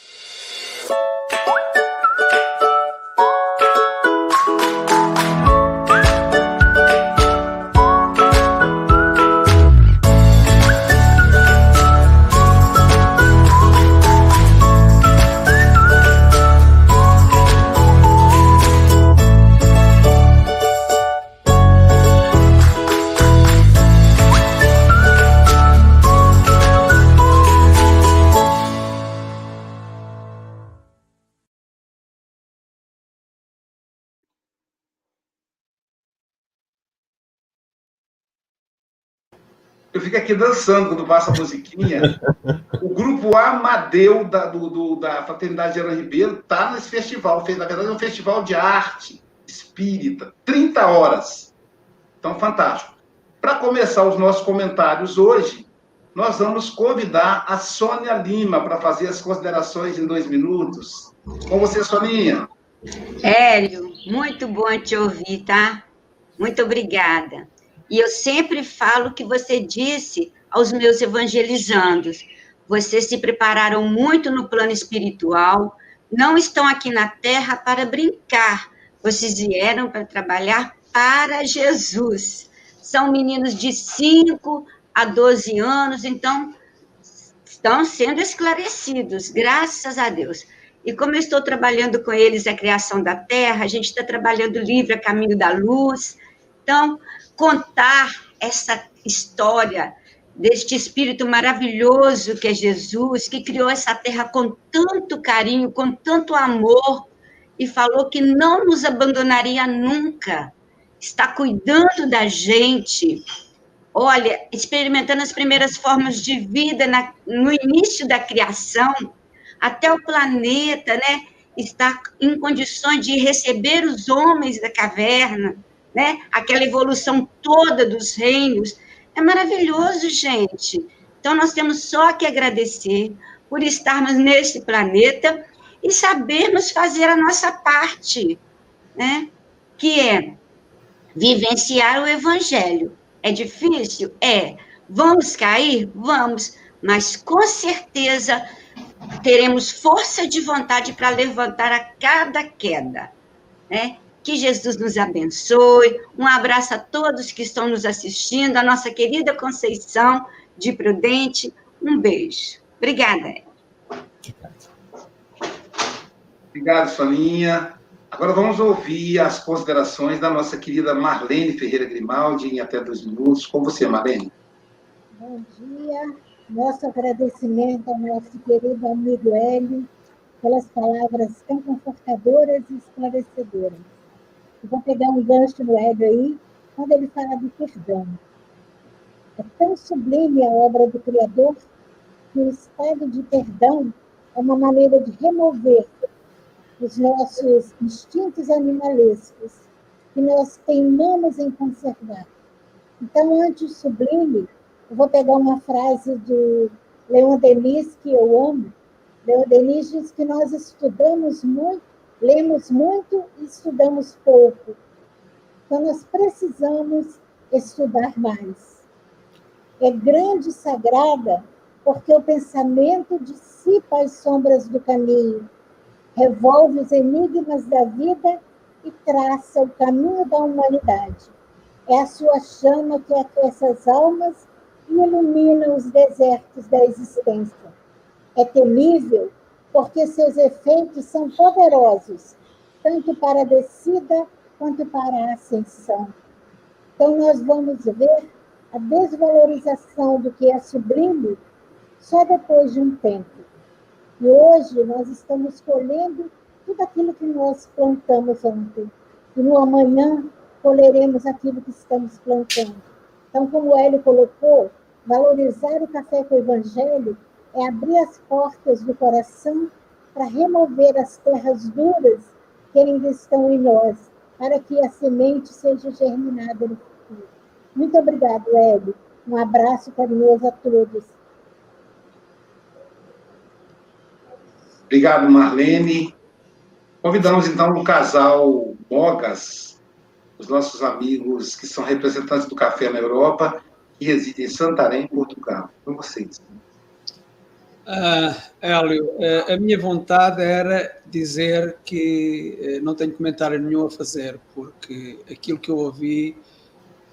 Eu fico aqui dançando quando passa a musiquinha. o grupo Amadeu da, do, do, da Fraternidade Gerão Ribeiro está nesse festival. Na verdade, é um festival de arte espírita. 30 horas. Então, fantástico. Para começar os nossos comentários hoje, nós vamos convidar a Sônia Lima para fazer as considerações em dois minutos. Com você, Soninha. Hélio, muito bom te ouvir, tá? Muito obrigada. E eu sempre falo que você disse aos meus evangelizandos: vocês se prepararam muito no plano espiritual, não estão aqui na terra para brincar, vocês vieram para trabalhar para Jesus. São meninos de 5 a 12 anos, então estão sendo esclarecidos, graças a Deus. E como eu estou trabalhando com eles a criação da terra, a gente está trabalhando livre a caminho da luz. Então, contar essa história deste espírito maravilhoso que é Jesus, que criou essa terra com tanto carinho, com tanto amor, e falou que não nos abandonaria nunca, está cuidando da gente. Olha, experimentando as primeiras formas de vida na, no início da criação, até o planeta, né, está em condições de receber os homens da caverna, né? Aquela evolução toda dos reinos. É maravilhoso, gente. Então, nós temos só que agradecer por estarmos nesse planeta e sabermos fazer a nossa parte, né? Que é vivenciar o evangelho. É difícil? É. Vamos cair? Vamos. Mas com certeza teremos força de vontade para levantar a cada queda. Né? Que Jesus nos abençoe. Um abraço a todos que estão nos assistindo, a nossa querida Conceição de Prudente. Um beijo. Obrigada. Obrigado, Soninha. Agora vamos ouvir as considerações da nossa querida Marlene Ferreira Grimaldi em até dois minutos. Com você, Marlene. Bom dia. Nosso agradecimento ao nosso querido amigo Hélio pelas palavras tão confortadoras e esclarecedoras. Vou pegar um gancho no Hélio aí, quando ele fala do perdão. É tão sublime a obra do Criador que o estado de perdão é uma maneira de remover os nossos instintos animalescos que nós teimamos em conservar. Então, antes sublime, eu vou pegar uma frase de Leon Denis que eu amo. Leon Denis diz que nós estudamos muito Lemos muito e estudamos pouco. Então, nós precisamos estudar mais. É grande e sagrada porque o pensamento dissipa as sombras do caminho, revolve os enigmas da vida e traça o caminho da humanidade. É a sua chama que aquece as almas e ilumina os desertos da existência. é temível porque seus efeitos são poderosos, tanto para a descida quanto para a ascensão. Então, nós vamos ver a desvalorização do que é sublime só depois de um tempo. E hoje nós estamos colhendo tudo aquilo que nós plantamos ontem. E no amanhã colheremos aquilo que estamos plantando. Então, como o Hélio colocou, valorizar o café com o Evangelho é abrir as portas do coração para remover as terras duras que ainda estão em nós, para que a semente seja germinada no futuro. Muito obrigado, Hélio. Um abraço carinhoso a todos. Obrigado, Marlene. Convidamos então o casal Mogas, os nossos amigos que são representantes do café na Europa e residem em Santarém, Portugal. Com vocês. Uh, Hélio, uh, a minha vontade era dizer que uh, não tenho comentário nenhum a fazer, porque aquilo que eu ouvi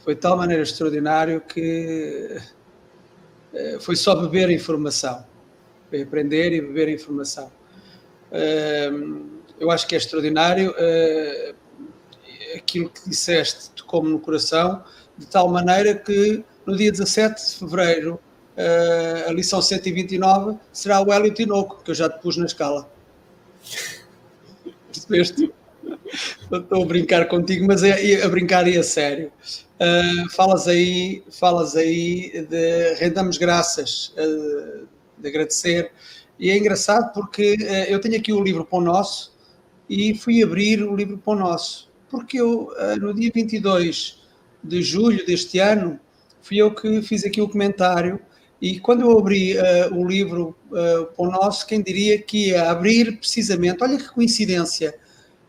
foi de tal maneira extraordinário que uh, foi só beber informação, foi aprender e beber informação. eu acho que é extraordinário aquilo que disseste, tocou-me no coração, de tal maneira que no dia 17 de fevereiro a lição 129 será o Hélio Tinoco, que eu já te pus na escala. Percebeste? Estou a brincar contigo, mas é, a brincar e a sério. Uh, falas aí, falas aí de rendamos graças, uh, de agradecer. E é engraçado porque uh, eu tenho aqui o livro Pão Nosso e fui abrir o livro Pão Nosso. Porque eu, no dia 22 de julho deste ano, fui eu que fiz aqui o comentário e quando eu abri uh, o livro uh, para o nosso, quem diria que ia abrir precisamente, olha que coincidência,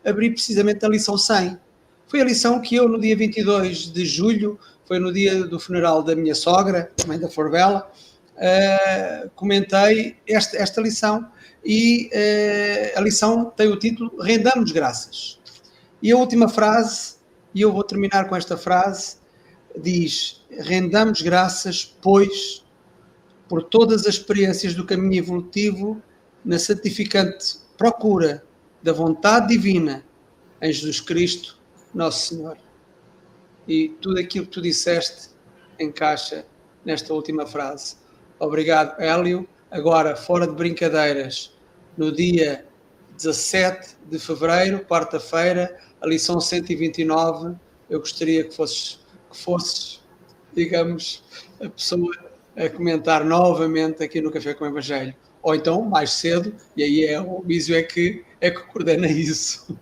abrir precisamente a lição 100. Foi a lição que eu, no dia 22 de julho, foi no dia do funeral da minha sogra, mãe da Forbela, uh, comentei esta, esta lição e uh, a lição tem o título Rendamos Graças. E a última frase, e eu vou terminar com esta frase, diz: Rendamos graças, pois por todas as experiências do caminho evolutivo na santificante procura da vontade divina em Jesus Cristo, nosso Senhor. E tudo aquilo que tu disseste encaixa nesta última frase. Obrigado, Hélio. Agora, fora de brincadeiras, no dia 17 de fevereiro, quarta-feira, a lição 129, eu gostaria que fosses, que fosses digamos, a pessoa a comentar novamente aqui no Café com o Evangelho. Ou então, mais cedo, e aí é o Mísio é que, é que coordena isso.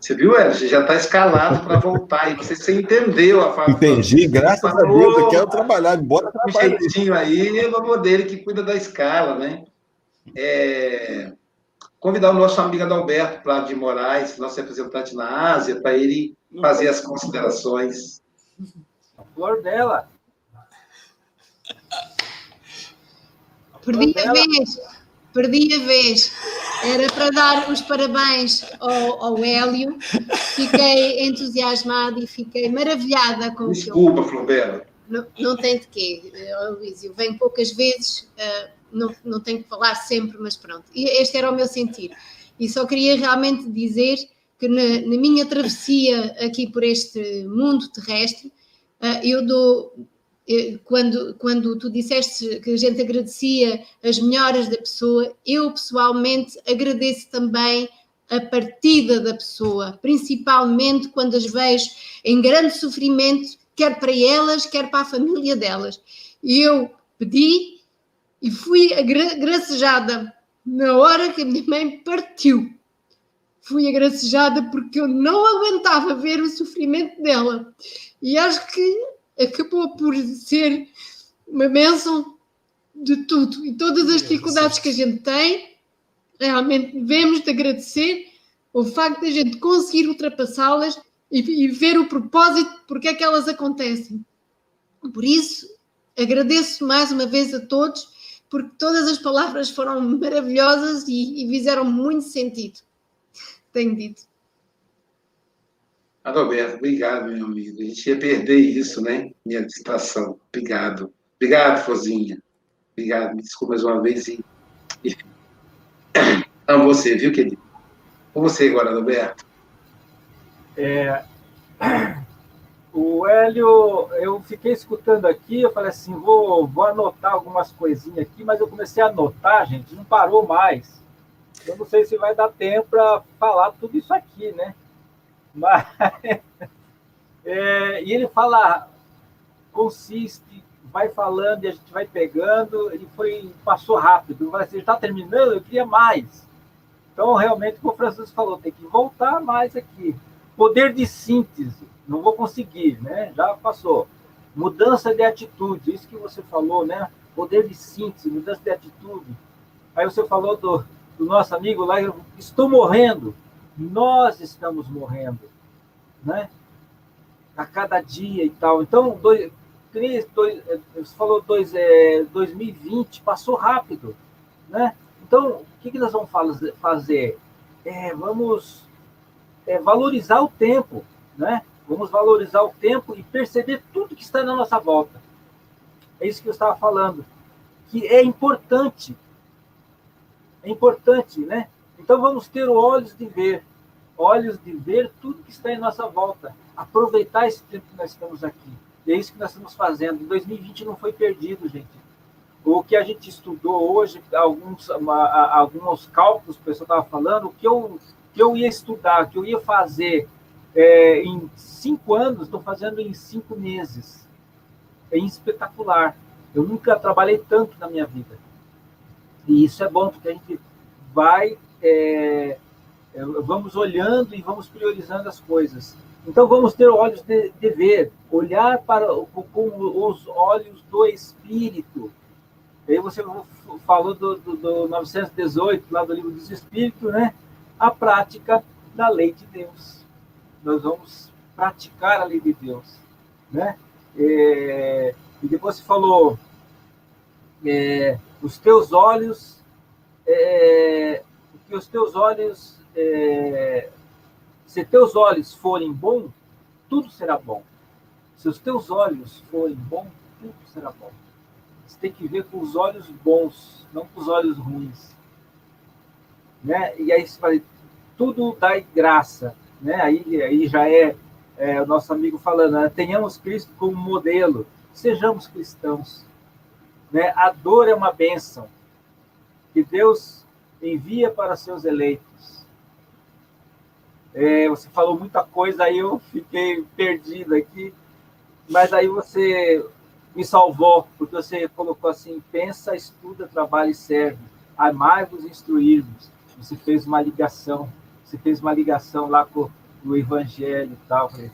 Você viu, Você Já está escalado para voltar. E você, você entendeu a fala. Entendi, graças a Deus. Eu quero trabalhar, bora trabalhar. Um jeitinho aí, é o dele que cuida da escala, né? É, convidar o nosso amigo Adalberto Prado de Moraes, nosso representante na Ásia, para ele fazer as considerações. A flor dela. Perdi a vez, perdi a vez. Era para dar os parabéns ao, ao Hélio. Fiquei entusiasmada e fiquei maravilhada com Desculpa, o que eu... Não, não tem de quê, Luísio. Vem poucas vezes, uh, não, não tenho que falar sempre, mas pronto. E este era o meu sentir. E só queria realmente dizer que na, na minha travessia aqui por este mundo terrestre, uh, eu dou eh, quando, quando tu disseste que a gente agradecia as melhoras da pessoa, eu pessoalmente agradeço também a partida da pessoa, principalmente quando as vejo em grande sofrimento, quer para elas, quer para a família delas. E eu pedi e fui agracejada na hora que a minha mãe partiu fui agracejada porque eu não aguentava ver o sofrimento dela. E acho que acabou por ser uma bênção de tudo. E todas as dificuldades que a gente tem, realmente devemos de agradecer o facto de a gente conseguir ultrapassá-las e, e, ver o propósito porque é que elas acontecem. Por isso, agradeço mais uma vez a todos, porque todas as palavras foram maravilhosas e, e fizeram muito sentido tenho dito. Adalberto, obrigado, meu amigo. A gente ia perder isso, né? Minha distração. Obrigado. Obrigado, Fozinha. Obrigado. Me desculpa mais uma vez e. Amo você, viu, querido? Com você agora, Adalberto. É, o Hélio, eu fiquei escutando aqui, eu falei assim, vou, vou anotar algumas coisinhas aqui, mas eu comecei a anotar, gente, não parou mais. Eu não sei se vai dar tempo para falar tudo isso aqui, né? Mas, é, e ele fala, consiste, vai falando e a gente vai pegando, ele foi, passou rápido. Falei assim, está terminando? Eu queria mais. Então, realmente, como o Francisco falou, tem que voltar mais aqui. Poder de síntese, não vou conseguir, né? Já passou. Mudança de atitude, isso que você falou, né? Poder de síntese, mudança de atitude. Aí você falou do, do nosso amigo lá, estou morrendo. Nós estamos morrendo, né? A cada dia e tal. Então, dois, dois, você falou dois, é, 2020, passou rápido, né? Então, o que, que nós vamos fazer? É, vamos é, valorizar o tempo, né? Vamos valorizar o tempo e perceber tudo que está na nossa volta. É isso que eu estava falando, que é importante. É importante, né? Então vamos ter olhos de ver, olhos de ver tudo que está em nossa volta. Aproveitar esse tempo que nós estamos aqui. E é isso que nós estamos fazendo. 2020 não foi perdido, gente. O que a gente estudou hoje, alguns, alguns cálculos que o pessoal estava falando, o que eu que eu ia estudar, que eu ia fazer é, em cinco anos, estou fazendo em cinco meses. É espetacular. Eu nunca trabalhei tanto na minha vida. E isso é bom, porque a gente vai, é, é vamos olhando e vamos priorizando as coisas. Então vamos ter olhos de, de ver, olhar para com os olhos do Espírito. Aí você falou do, do, do 918, lá do livro dos Espíritos, né? a prática da lei de Deus. Nós vamos praticar a lei de Deus, né? É, e depois você falou, é, os teus olhos, é, que os teus olhos, é, se teus olhos forem bons, tudo será bom. Se os teus olhos forem bons, tudo será bom. Você tem que ver com os olhos bons, não com os olhos ruins né? E aí você fala, tudo dá graça, né? Aí, aí já é, é o nosso amigo falando, né? tenhamos Cristo como modelo, sejamos cristãos, né? A dor é uma bênção que Deus envia para seus eleitos. É, você falou muita coisa, aí eu fiquei perdido aqui, mas aí você me salvou, porque você colocou assim: pensa, estuda, trabalha e serve, amai-vos instruir-vos você fez uma ligação, você fez uma ligação lá com o evangelho e tal. Falei,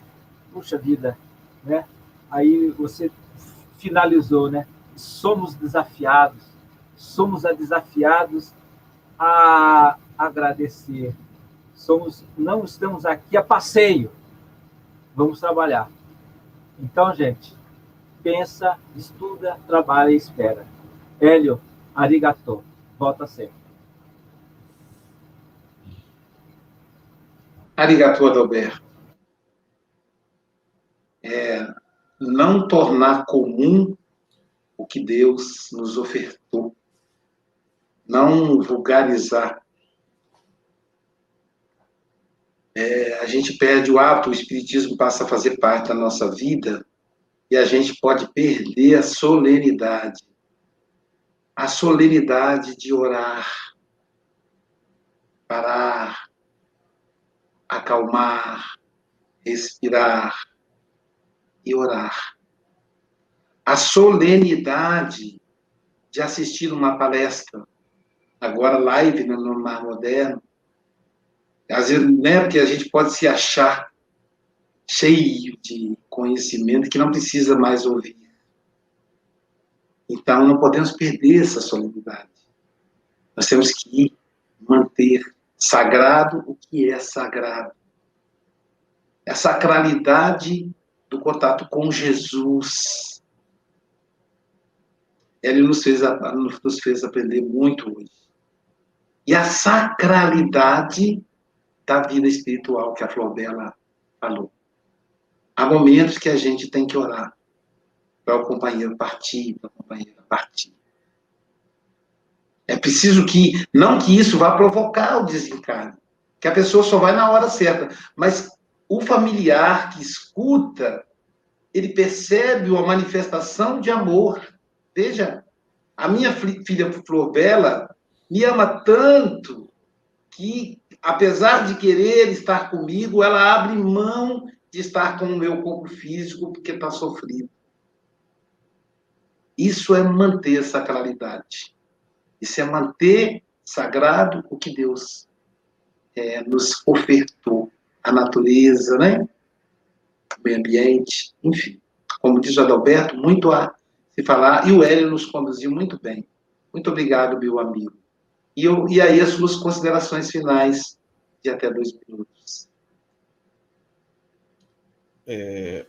Puxa vida, né? Aí você finalizou, né? Somos desafiados, somos desafiados a agradecer. Somos, não estamos aqui a passeio. Vamos trabalhar. Então, gente, pensa, estuda, trabalha e espera. Hélio, arigato. Volta sempre. Arigato, Adalberto. É, não tornar comum o que Deus nos ofertou. Não vulgarizar. É, a gente perde o hábito, o Espiritismo passa a fazer parte da nossa vida e a gente pode perder a solenidade. A solenidade de orar, parar, acalmar, respirar e orar. A solenidade de assistir uma palestra, agora live no Mar Moderno, às vezes, né, porque a gente pode se achar cheio de conhecimento que não precisa mais ouvir. Então, não podemos perder essa solenidade. Nós temos que manter sagrado o que é sagrado. É a sacralidade do contato com Jesus. Ele nos fez, nos fez aprender muito hoje. E a sacralidade da vida espiritual que a Flor Bela falou. há momentos que a gente tem que orar para o companheiro partir, para a companheira partir. É preciso que, não que isso vá provocar o desencarne, que a pessoa só vai na hora certa, mas o familiar que escuta, ele percebe uma manifestação de amor. Veja, a minha filha Flor Bela me ama tanto que, apesar de querer estar comigo, ela abre mão de estar com o meu corpo físico porque está sofrido. Isso é manter a sacralidade. Isso é manter sagrado o que Deus é, nos ofertou. A natureza, né? o meio ambiente, enfim. Como diz o Adalberto, muito a se falar. E o Hélio nos conduziu muito bem. Muito obrigado, meu amigo. E, eu, e aí as suas considerações finais de até dois minutos. É,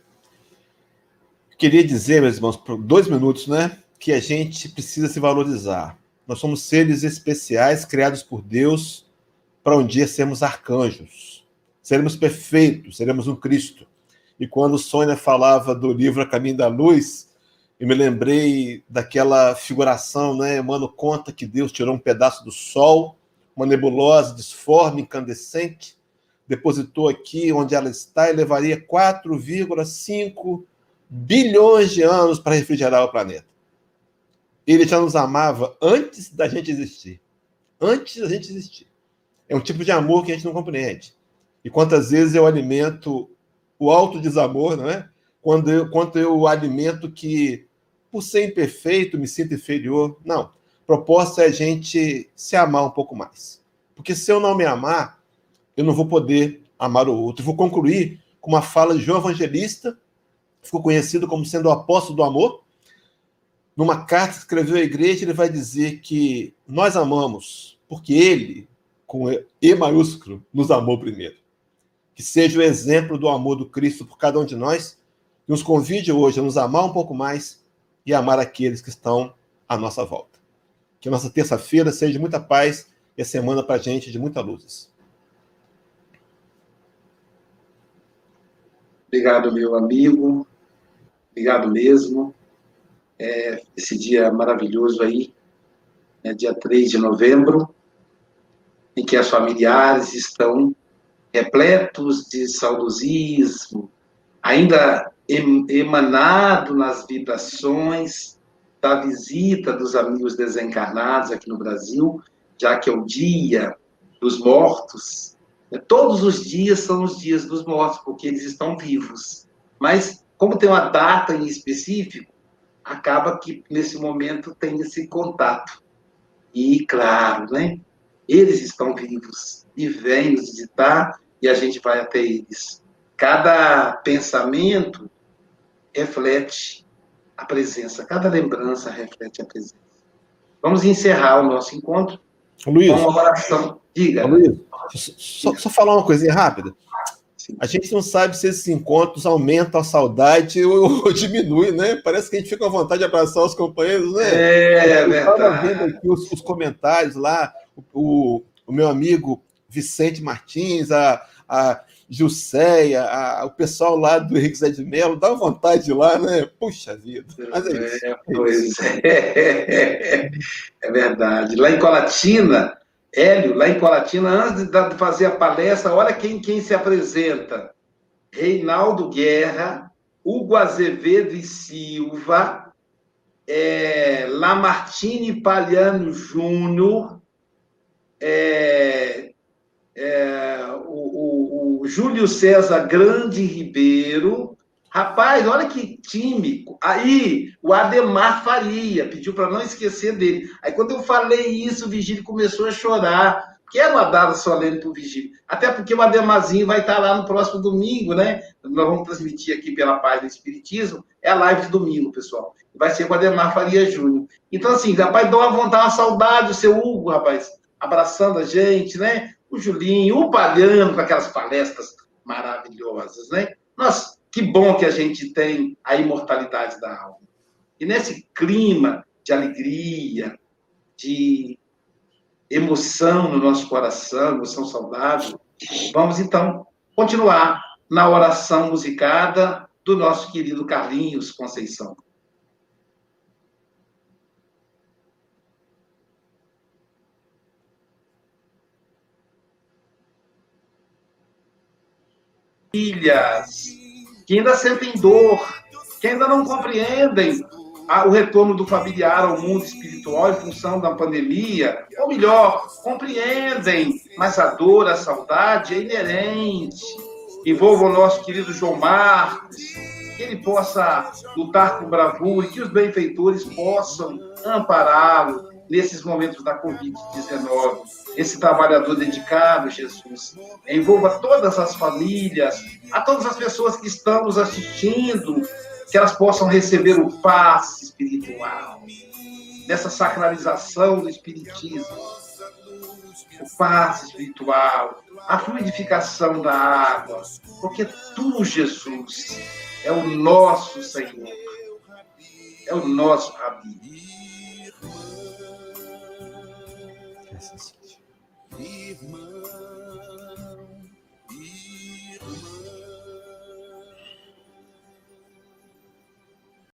queria dizer, meus irmãos, por dois minutos, né, que a gente precisa se valorizar. Nós somos seres especiais criados por Deus para um dia sermos arcanjos. Seremos perfeitos, seremos um Cristo. E quando Sônia falava do livro A Caminho da Luz, eu me lembrei daquela figuração, né? Emmanuel conta que Deus tirou um pedaço do Sol, uma nebulosa disforme, incandescente, depositou aqui onde ela está e levaria 4,5 bilhões de anos para refrigerar o planeta. Ele já nos amava antes da gente existir. Antes da gente existir. É um tipo de amor que a gente não compreende. E quantas vezes eu alimento o alto desamor, não é? Quando eu, quando eu alimento que, por ser imperfeito, me sinto inferior. Não. Proposta é a gente se amar um pouco mais. Porque se eu não me amar, eu não vou poder amar o outro. vou concluir com uma fala de João Evangelista, ficou conhecido como sendo o apóstolo do amor, numa carta que escreveu à igreja, ele vai dizer que nós amamos porque ele, com E maiúsculo, nos amou primeiro. Que seja o exemplo do amor do Cristo por cada um de nós, nos convide hoje a nos amar um pouco mais e amar aqueles que estão à nossa volta. Que a nossa terça-feira seja de muita paz e a semana para a gente de muita luzes. Obrigado, meu amigo. Obrigado mesmo é, esse dia maravilhoso aí, né, dia 3 de novembro, em que as familiares estão repletos de saudosismo, ainda emanado nas vibrações da visita dos amigos desencarnados aqui no Brasil, já que é o dia dos mortos. Né, todos os dias são os dias dos mortos, porque eles estão vivos. Mas, como tem uma data em específico, acaba que nesse momento tem esse contato. E, claro, né, eles estão vivos e vêm nos visitar e a gente vai até eles. Cada pensamento reflete a presença, cada lembrança reflete a presença. Vamos encerrar o nosso encontro Luiz, com uma oração. Diga. Luiz, só, só falar uma coisinha rápida. A gente não sabe se esses encontros aumentam a saudade ou, ou diminui, né? Parece que a gente fica à vontade de abraçar os companheiros, né? É, é verdade. Estava vendo aqui os, os comentários lá, o, o, meu amigo Vicente Martins, a, a Gilceia, a, o pessoal lá do Henrique Zé de Mello, dá vontade de ir lá, né? Puxa vida. Mas é, isso. É, pois é. é verdade. Lá em Colatina, Hélio, lá em Colatina, antes de fazer a palestra, olha quem, quem se apresenta. Reinaldo Guerra, Hugo Azevedo e Silva, é, Lamartine Palhano Júnior, é, é, Júlio César Grande Ribeiro, Rapaz, olha que time. Aí, o Ademar Faria pediu para não esquecer dele. Aí, quando eu falei isso, o Vigílio começou a chorar. Que era uma data solene para o Vigílio. Até porque o Ademarzinho vai estar lá no próximo domingo, né? Nós vamos transmitir aqui pela página Espiritismo. É a live de domingo, pessoal. Vai ser com o Ademar Faria Júnior. Então, assim, rapaz, dá uma vontade, uma saudade, o seu Hugo, rapaz, abraçando a gente, né? O Julinho, o Palhano, com aquelas palestras maravilhosas, né? Nós que bom que a gente tem a imortalidade da alma. E nesse clima de alegria, de emoção no nosso coração, emoção saudável, vamos então continuar na oração musicada do nosso querido Carlinhos Conceição. Filhas que ainda sentem dor, que ainda não compreendem o retorno do familiar ao mundo espiritual em função da pandemia, ou melhor, compreendem, mas a dor, a saudade é inerente. Envolva o nosso querido João Marcos, que ele possa lutar com bravura e que os benfeitores possam ampará-lo nesses momentos da Covid-19. Esse trabalhador dedicado, Jesus, envolva todas as famílias, a todas as pessoas que estão nos assistindo, que elas possam receber o passe espiritual, nessa sacralização do Espiritismo, o passe espiritual, a fluidificação da água, porque tu, Jesus, é o nosso Senhor, é o nosso Rabi. Irmã